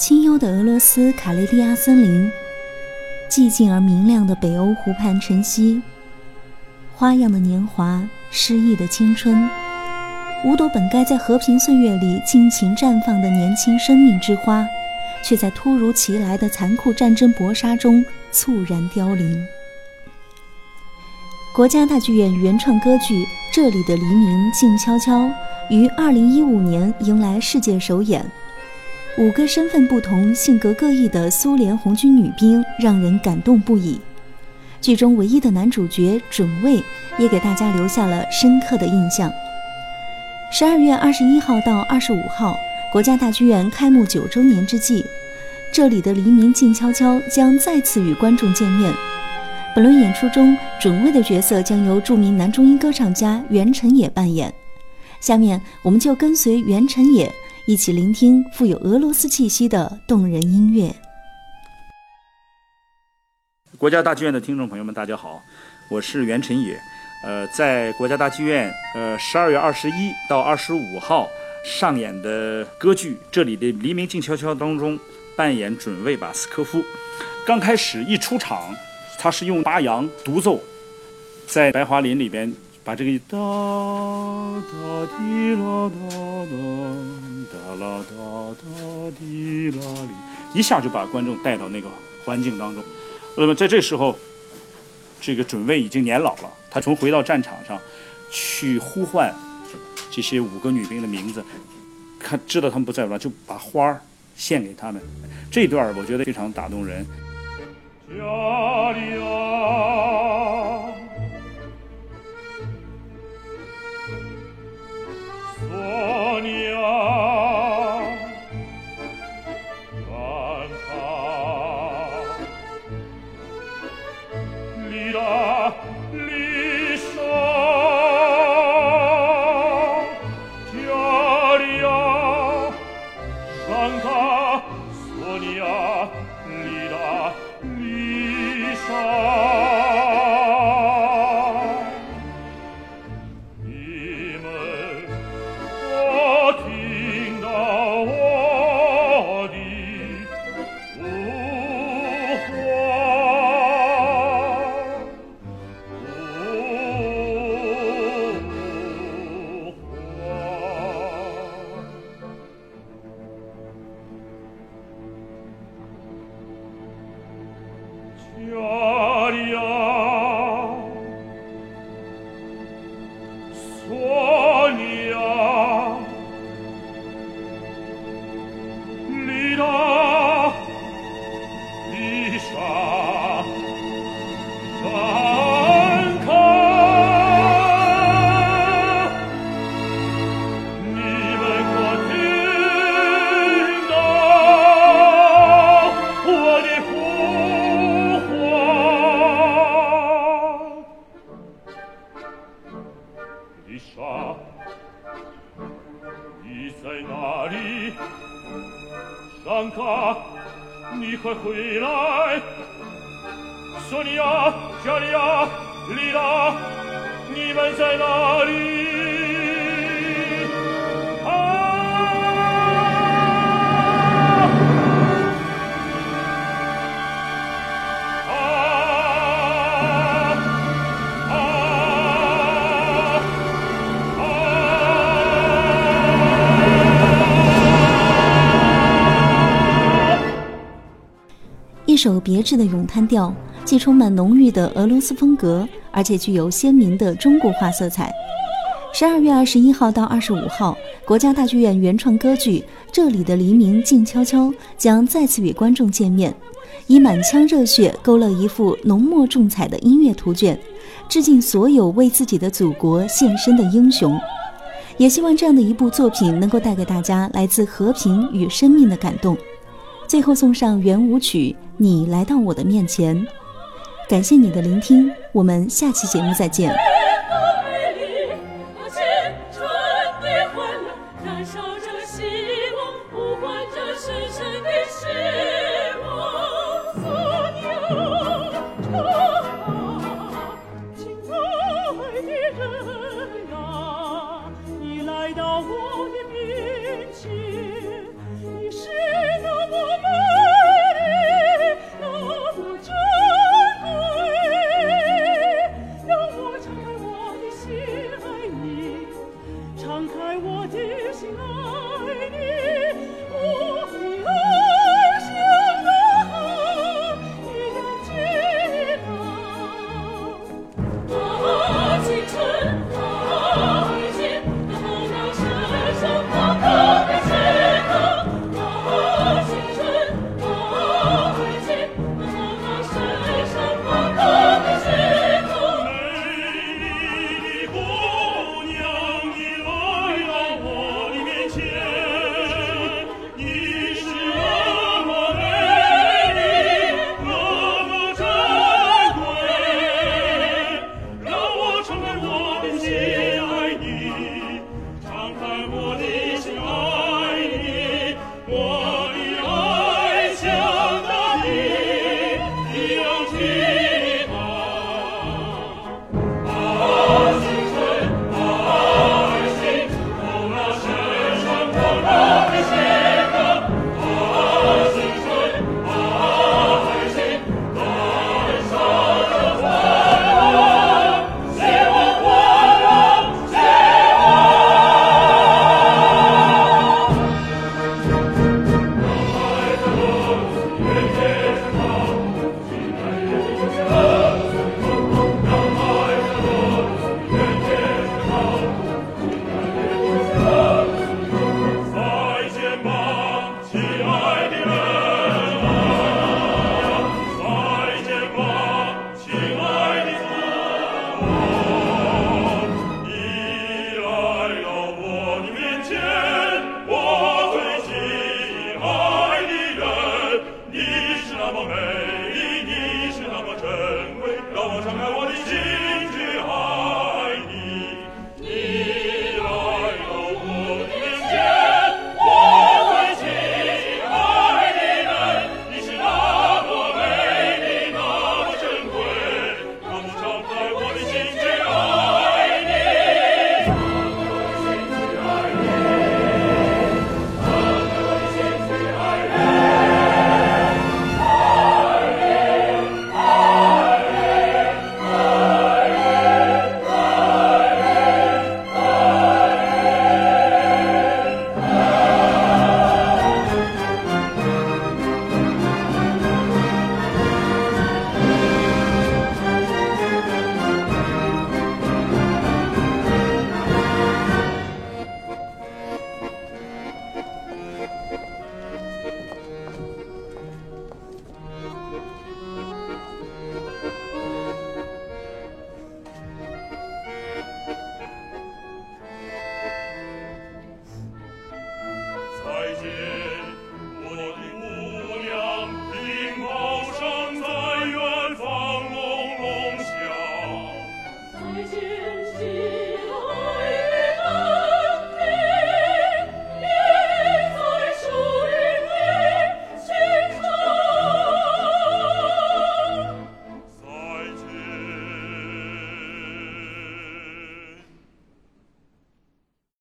清幽的俄罗斯卡列利亚森林，寂静而明亮的北欧湖畔晨曦，花样的年华，诗意的青春，五朵本该在和平岁月里尽情绽放的年轻生命之花，却在突如其来的残酷战争搏杀中猝然凋零。国家大剧院原创歌剧《这里的黎明静悄悄》于二零一五年迎来世界首演。五个身份不同、性格各异的苏联红军女兵让人感动不已。剧中唯一的男主角准尉也给大家留下了深刻的印象。十二月二十一号到二十五号，国家大剧院开幕九周年之际，《这里的黎明静悄悄》将再次与观众见面。本轮演出中，准尉的角色将由著名男中音歌唱家袁成也扮演。下面，我们就跟随袁成也一起聆听富有俄罗斯气息的动人音乐。国家大剧院的听众朋友们，大家好，我是袁成野。呃，在国家大剧院，呃，十二月二十一到二十五号上演的歌剧《这里的黎明静悄悄》当中，扮演准尉巴斯科夫。刚开始一出场。他是用八扬独奏，在白桦林里边把这个哒哒滴啦哒哒哒啦哒哒滴啦哩，一下就把观众带到那个环境当中。那么在这时候，这个准尉已经年老了，他从回到战场上去呼唤这些五个女兵的名字，看知道他们不在了，就把花儿献给他们。这段我觉得非常打动人。家里 Iseinari Shanka Nikakuilai Sonia Jaria Lila nari 首别致的咏叹调，既充满浓郁的俄罗斯风格，而且具有鲜明的中国化色彩。十二月二十一号到二十五号，国家大剧院原创歌剧《这里的黎明静悄悄》将再次与观众见面，以满腔热血勾勒一幅浓墨重彩的音乐图卷，致敬所有为自己的祖国献身的英雄。也希望这样的一部作品能够带给大家来自和平与生命的感动。最后送上圆舞曲《你来到我的面前》，感谢你的聆听，我们下期节目再见。Lord.